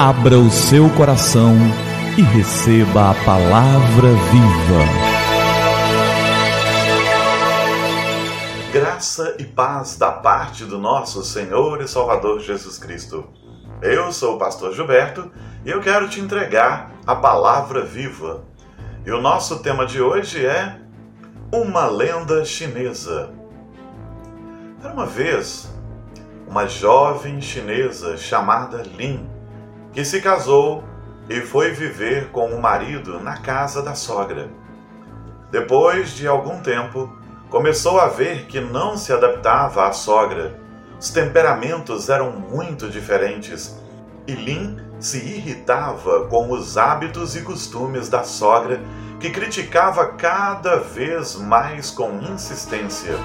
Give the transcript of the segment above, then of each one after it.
Abra o seu coração e receba a palavra viva. Graça e paz da parte do nosso Senhor e Salvador Jesus Cristo. Eu sou o pastor Gilberto e eu quero te entregar a palavra viva. E o nosso tema de hoje é uma lenda chinesa. Era uma vez uma jovem chinesa chamada Lin que se casou e foi viver com o marido na casa da sogra. Depois de algum tempo, começou a ver que não se adaptava à sogra. Os temperamentos eram muito diferentes e Lin se irritava com os hábitos e costumes da sogra, que criticava cada vez mais com insistência.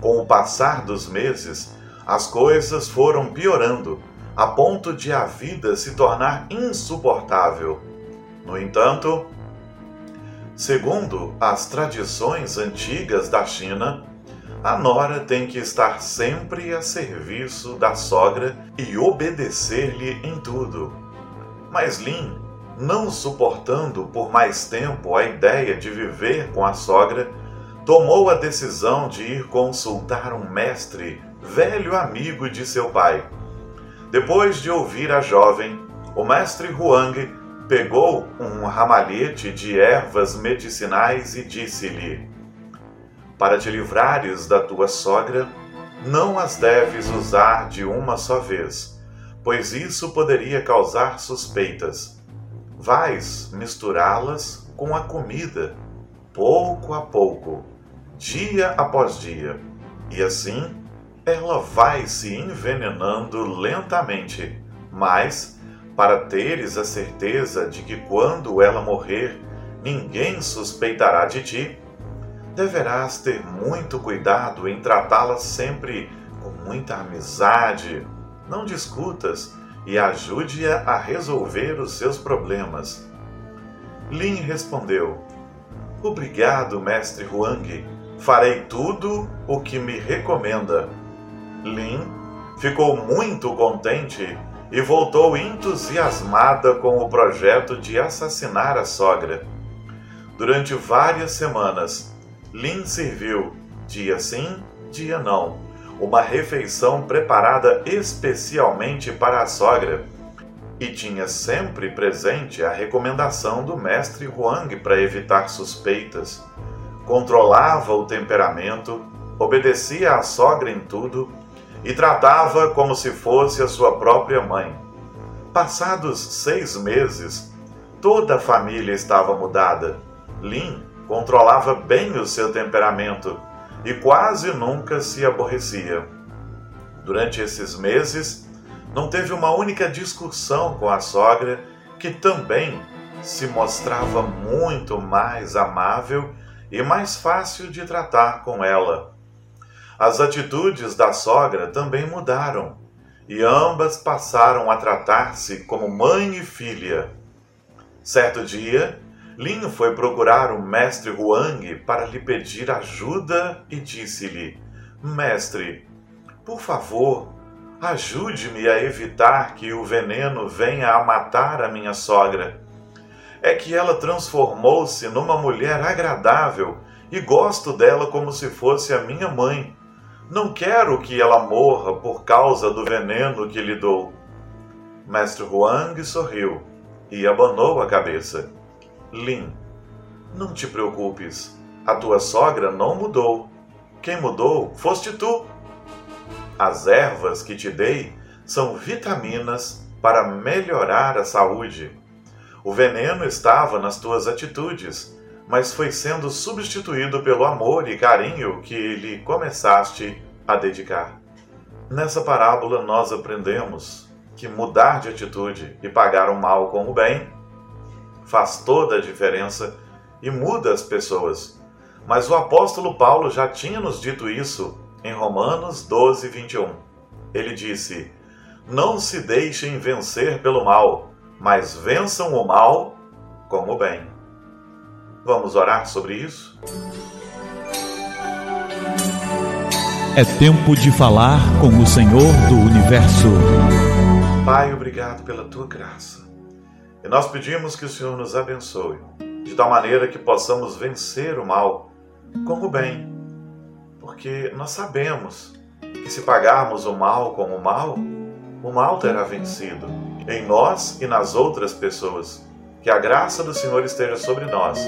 Com o passar dos meses, as coisas foram piorando a ponto de a vida se tornar insuportável. No entanto, segundo as tradições antigas da China, a nora tem que estar sempre a serviço da sogra e obedecer-lhe em tudo. Mas Lin, não suportando por mais tempo a ideia de viver com a sogra, tomou a decisão de ir consultar um mestre, velho amigo de seu pai depois de ouvir a jovem, o mestre Huang pegou um ramalhete de ervas medicinais e disse-lhe: Para te livrares da tua sogra, não as deves usar de uma só vez, pois isso poderia causar suspeitas. Vais misturá-las com a comida, pouco a pouco, dia após dia, e assim ela vai se envenenando lentamente, mas, para teres a certeza de que quando ela morrer, ninguém suspeitará de ti, deverás ter muito cuidado em tratá-la sempre com muita amizade. Não discutas e ajude-a a resolver os seus problemas. Lin respondeu: Obrigado, mestre Huang. Farei tudo o que me recomenda. Lin ficou muito contente e voltou entusiasmada com o projeto de assassinar a sogra. Durante várias semanas, Lin serviu, dia sim, dia não, uma refeição preparada especialmente para a sogra e tinha sempre presente a recomendação do mestre Huang para evitar suspeitas. Controlava o temperamento, obedecia à sogra em tudo e tratava como se fosse a sua própria mãe. Passados seis meses, toda a família estava mudada. Lin controlava bem o seu temperamento e quase nunca se aborrecia. Durante esses meses, não teve uma única discussão com a sogra, que também se mostrava muito mais amável e mais fácil de tratar com ela. As atitudes da sogra também mudaram e ambas passaram a tratar-se como mãe e filha. Certo dia, Lin foi procurar o mestre Huang para lhe pedir ajuda e disse-lhe: Mestre, por favor, ajude-me a evitar que o veneno venha a matar a minha sogra. É que ela transformou-se numa mulher agradável e gosto dela como se fosse a minha mãe não quero que ela morra por causa do veneno que lhe dou. Mestre Huang sorriu e abanou a cabeça. Lin, não te preocupes. A tua sogra não mudou. Quem mudou foste tu. As ervas que te dei são vitaminas para melhorar a saúde. O veneno estava nas tuas atitudes mas foi sendo substituído pelo amor e carinho que lhe começaste a dedicar. Nessa parábola, nós aprendemos que mudar de atitude e pagar o mal com o bem faz toda a diferença e muda as pessoas. Mas o apóstolo Paulo já tinha nos dito isso em Romanos 12, 21. Ele disse: Não se deixem vencer pelo mal, mas vençam o mal com o bem. Vamos orar sobre isso? É tempo de falar com o Senhor do universo. Pai, obrigado pela tua graça. E nós pedimos que o Senhor nos abençoe, de tal maneira que possamos vencer o mal com o bem. Porque nós sabemos que se pagarmos o mal com o mal, o mal terá vencido em nós e nas outras pessoas. Que a graça do Senhor esteja sobre nós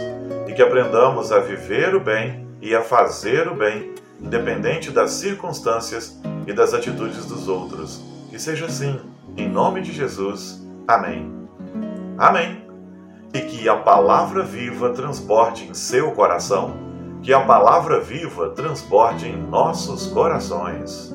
e que aprendamos a viver o bem e a fazer o bem, independente das circunstâncias e das atitudes dos outros. Que seja assim, em nome de Jesus. Amém. Amém. E que a palavra viva transborde em seu coração, que a palavra viva transborde em nossos corações.